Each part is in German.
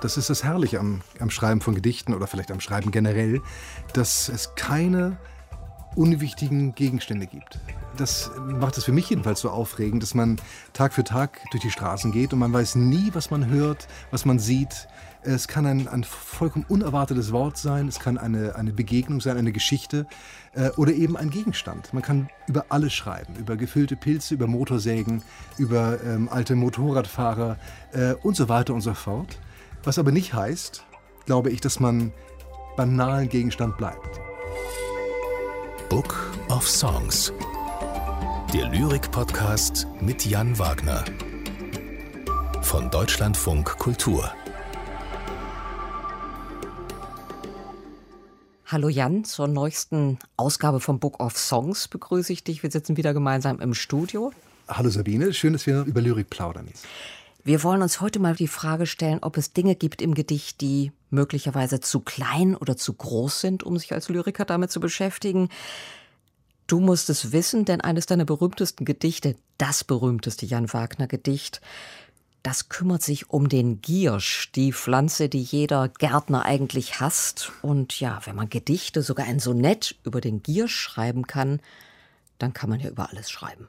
Das ist das Herrliche am, am Schreiben von Gedichten oder vielleicht am Schreiben generell, dass es keine unwichtigen Gegenstände gibt. Das macht es für mich jedenfalls so aufregend, dass man Tag für Tag durch die Straßen geht und man weiß nie, was man hört, was man sieht. Es kann ein, ein vollkommen unerwartetes Wort sein, es kann eine, eine Begegnung sein, eine Geschichte äh, oder eben ein Gegenstand. Man kann über alles schreiben, über gefüllte Pilze, über Motorsägen, über ähm, alte Motorradfahrer äh, und so weiter und so fort. Was aber nicht heißt, glaube ich, dass man beim nahen Gegenstand bleibt. Book of Songs. Der Lyrik-Podcast mit Jan Wagner. Von Deutschlandfunk Kultur. Hallo Jan, zur neuesten Ausgabe vom Book of Songs begrüße ich dich. Wir sitzen wieder gemeinsam im Studio. Hallo Sabine, schön, dass wir über Lyrik plaudern. Wir wollen uns heute mal die Frage stellen, ob es Dinge gibt im Gedicht, die möglicherweise zu klein oder zu groß sind, um sich als Lyriker damit zu beschäftigen. Du musst es wissen, denn eines deiner berühmtesten Gedichte, das berühmteste Jan Wagner Gedicht, das kümmert sich um den Giersch, die Pflanze, die jeder Gärtner eigentlich hasst. Und ja, wenn man Gedichte, sogar ein Sonett über den Giersch schreiben kann, dann kann man ja über alles schreiben.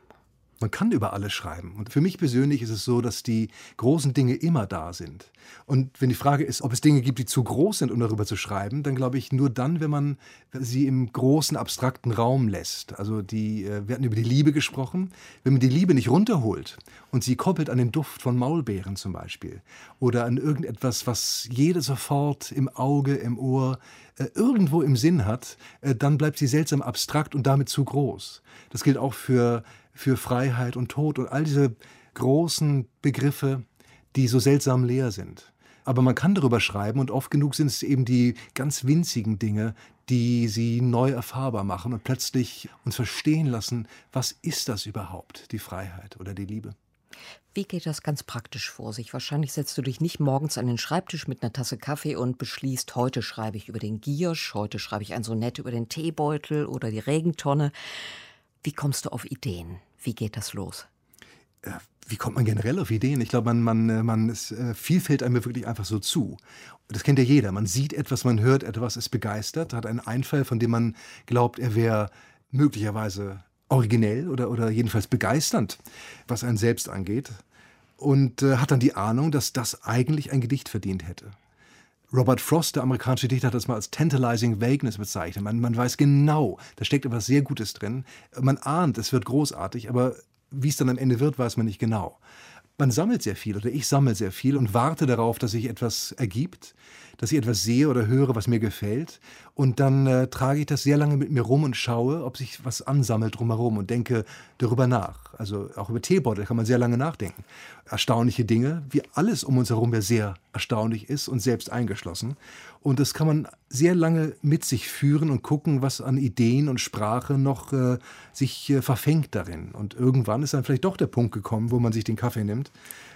Man kann über alles schreiben. Und für mich persönlich ist es so, dass die großen Dinge immer da sind. Und wenn die Frage ist, ob es Dinge gibt, die zu groß sind, um darüber zu schreiben, dann glaube ich nur dann, wenn man sie im großen, abstrakten Raum lässt. Also die, äh, wir hatten über die Liebe gesprochen. Wenn man die Liebe nicht runterholt und sie koppelt an den Duft von Maulbeeren zum Beispiel oder an irgendetwas, was jeder sofort im Auge, im Ohr, äh, irgendwo im Sinn hat, äh, dann bleibt sie seltsam abstrakt und damit zu groß. Das gilt auch für für Freiheit und Tod und all diese großen Begriffe, die so seltsam leer sind. Aber man kann darüber schreiben und oft genug sind es eben die ganz winzigen Dinge, die sie neu erfahrbar machen und plötzlich uns verstehen lassen, was ist das überhaupt, die Freiheit oder die Liebe. Wie geht das ganz praktisch vor sich? Wahrscheinlich setzt du dich nicht morgens an den Schreibtisch mit einer Tasse Kaffee und beschließt, heute schreibe ich über den Giersch, heute schreibe ich ein Sonett über den Teebeutel oder die Regentonne. Wie kommst du auf Ideen? Wie geht das los? Wie kommt man generell auf Ideen? Ich glaube, man, man, äh, man ist, äh, viel fällt einem wirklich einfach so zu. Das kennt ja jeder. Man sieht etwas, man hört etwas, ist begeistert, hat einen Einfall, von dem man glaubt, er wäre möglicherweise originell oder, oder jedenfalls begeisternd, was einen selbst angeht. Und äh, hat dann die Ahnung, dass das eigentlich ein Gedicht verdient hätte. Robert Frost, der amerikanische Dichter, hat das mal als tantalizing vagueness bezeichnet. Man, man weiß genau, da steckt etwas sehr Gutes drin. Man ahnt, es wird großartig, aber wie es dann am Ende wird, weiß man nicht genau. Man sammelt sehr viel oder ich sammle sehr viel und warte darauf, dass sich etwas ergibt dass ich etwas sehe oder höre, was mir gefällt. Und dann äh, trage ich das sehr lange mit mir rum und schaue, ob sich was ansammelt drumherum und denke darüber nach. Also auch über Teebeutel kann man sehr lange nachdenken. Erstaunliche Dinge, wie alles um uns herum ja sehr erstaunlich ist und selbst eingeschlossen. Und das kann man sehr lange mit sich führen und gucken, was an Ideen und Sprache noch äh, sich äh, verfängt darin. Und irgendwann ist dann vielleicht doch der Punkt gekommen, wo man sich den Kaffee nimmt,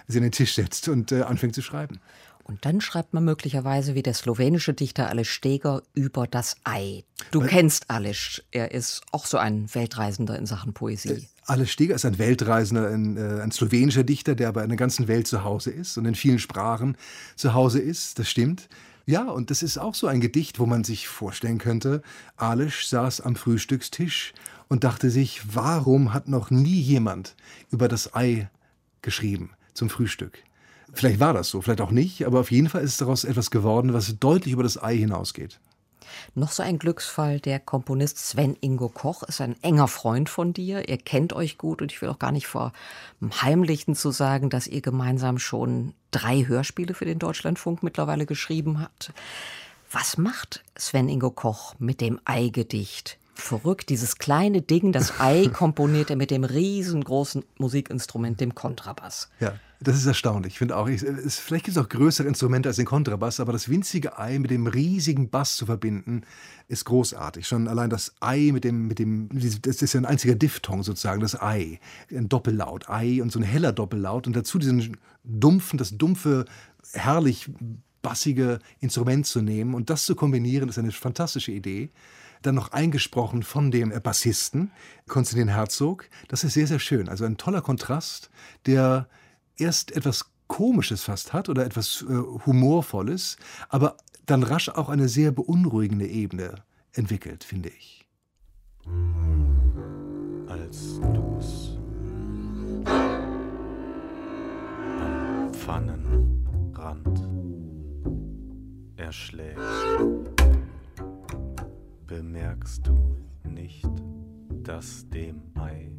sich an den Tisch setzt und äh, anfängt zu schreiben. Und dann schreibt man möglicherweise wie der slowenische Dichter Aleš Steger über das Ei. Du Weil, kennst Aleš, er ist auch so ein Weltreisender in Sachen Poesie. Äh, Aleš Steger ist ein Weltreisender, ein, äh, ein slowenischer Dichter, der aber in der ganzen Welt zu Hause ist und in vielen Sprachen zu Hause ist, das stimmt. Ja, und das ist auch so ein Gedicht, wo man sich vorstellen könnte, Alisch saß am Frühstückstisch und dachte sich, warum hat noch nie jemand über das Ei geschrieben zum Frühstück? Vielleicht war das so, vielleicht auch nicht, aber auf jeden Fall ist daraus etwas geworden, was deutlich über das Ei hinausgeht. Noch so ein Glücksfall, der Komponist Sven Ingo Koch ist ein enger Freund von dir. Ihr kennt euch gut und ich will auch gar nicht vor Heimlichen zu sagen, dass ihr gemeinsam schon drei Hörspiele für den Deutschlandfunk mittlerweile geschrieben habt. Was macht Sven Ingo Koch mit dem Eigedicht? Verrückt, dieses kleine Ding, das Ei komponiert er mit dem riesengroßen Musikinstrument, dem Kontrabass. Ja. Das ist erstaunlich. Ich finde auch, ich, es, vielleicht gibt es auch größere Instrumente als den Kontrabass, aber das winzige Ei mit dem riesigen Bass zu verbinden, ist großartig. Schon allein das Ei mit dem, mit dem, das ist ja ein einziger Diphthong sozusagen, das Ei. Ein Doppellaut, Ei und so ein heller Doppellaut und dazu diesen dumpfen, das dumpfe, herrlich bassige Instrument zu nehmen und das zu kombinieren, ist eine fantastische Idee dann noch eingesprochen von dem Bassisten Konstantin Herzog. Das ist sehr, sehr schön. Also ein toller Kontrast, der erst etwas Komisches fast hat oder etwas äh, Humorvolles, aber dann rasch auch eine sehr beunruhigende Ebene entwickelt, finde ich. Als du's am Pfannenrand erschlägst, bemerkst du nicht, dass dem Ei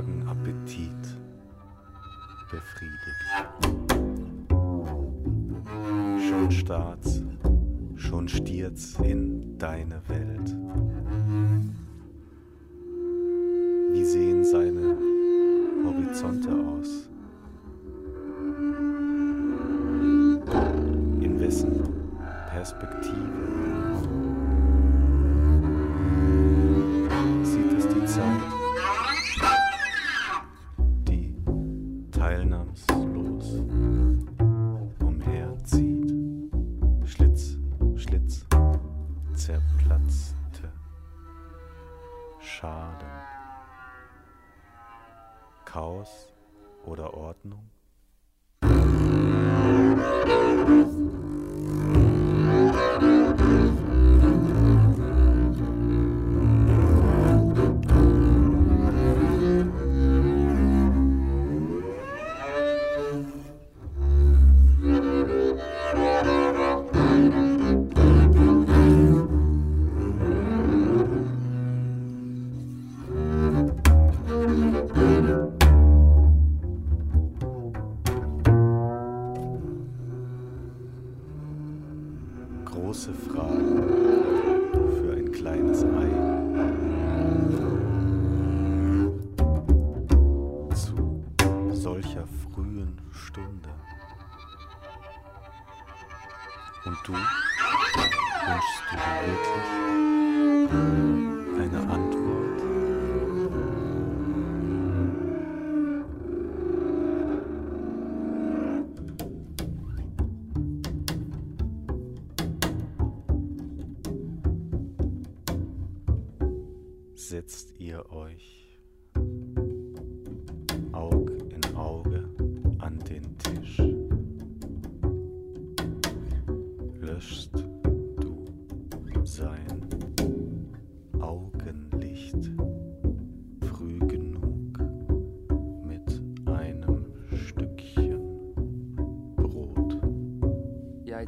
Morgenappetit befriedigt. Schon starrt's, schon stiert's in deine Welt. Wie sehen seine Horizonte aus? In wessen Perspektive Chaos oder Ordnung? Solcher frühen Stunde. Und du wünschst dir wirklich eine Antwort? setzt ihr euch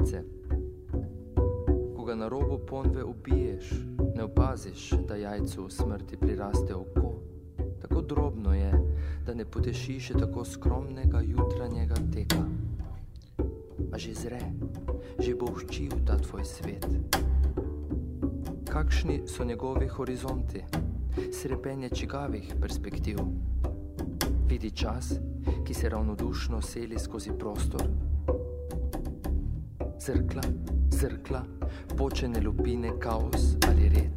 Jajce. Ko ga na robu ponve ubiješ, ne opaziš, da jajcu smrti priraste oko. Tako drobno je, da ne poteši še tako skromnega jutranjega teka. A že zre, že bo vščil ta tvoj svet. Kakšni so njegovi horizonti, srepenje čigavih perspektiv? Vidi čas, ki se ravnodušno seli skozi prostor. Zrkla, zrkla, počene lupine, kaos ali red?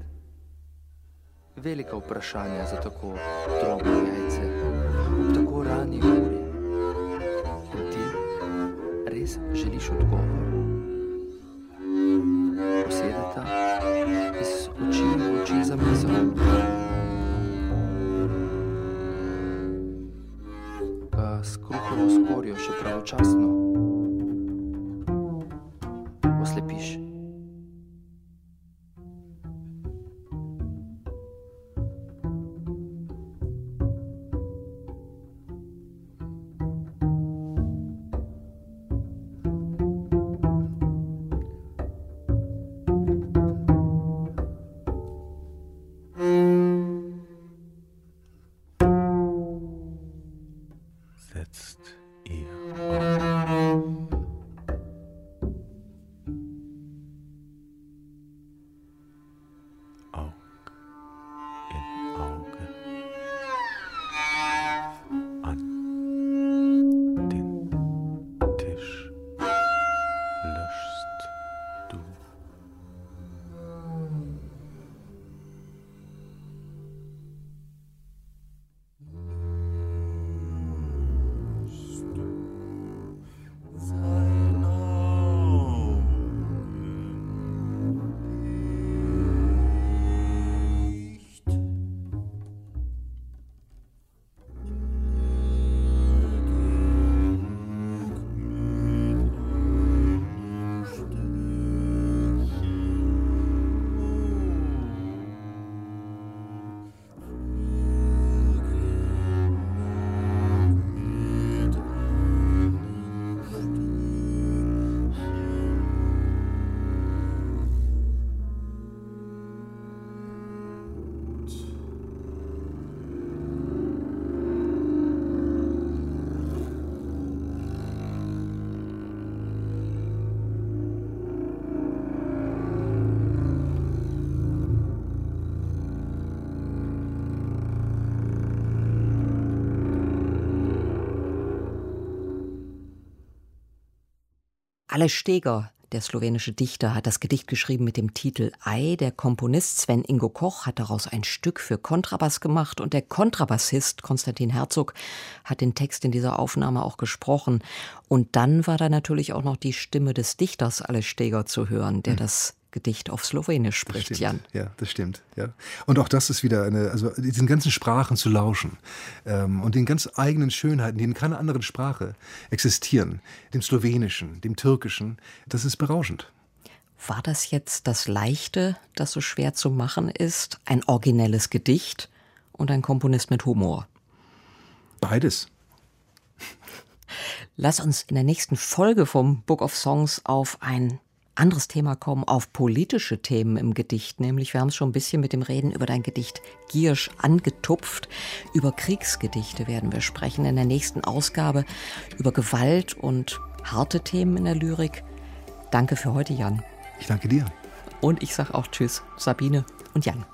Velika vprašanja za tako drobno jajce, ob tako rani uri. In ti res želiš odgovor? Posedeta iz oči v oči za mizo. Ga s kruhovo skorjo še pravočasno Aleš Steger, der slowenische Dichter, hat das Gedicht geschrieben mit dem Titel Ei. Der Komponist Sven Ingo Koch hat daraus ein Stück für Kontrabass gemacht und der Kontrabassist Konstantin Herzog hat den Text in dieser Aufnahme auch gesprochen. Und dann war da natürlich auch noch die Stimme des Dichters Aleš Steger zu hören, der mhm. das Gedicht auf Slowenisch spricht, Jan. Ja, das stimmt. Ja. Und auch das ist wieder eine, also diesen ganzen Sprachen zu lauschen ähm, und den ganz eigenen Schönheiten, die in keiner anderen Sprache existieren, dem Slowenischen, dem Türkischen, das ist berauschend. War das jetzt das Leichte, das so schwer zu machen ist? Ein originelles Gedicht und ein Komponist mit Humor? Beides. Lass uns in der nächsten Folge vom Book of Songs auf ein anderes Thema kommen, auf politische Themen im Gedicht. Nämlich, wir haben es schon ein bisschen mit dem Reden über dein Gedicht Giersch angetupft. Über Kriegsgedichte werden wir sprechen in der nächsten Ausgabe. Über Gewalt und harte Themen in der Lyrik. Danke für heute, Jan. Ich danke dir. Und ich sage auch Tschüss, Sabine und Jan.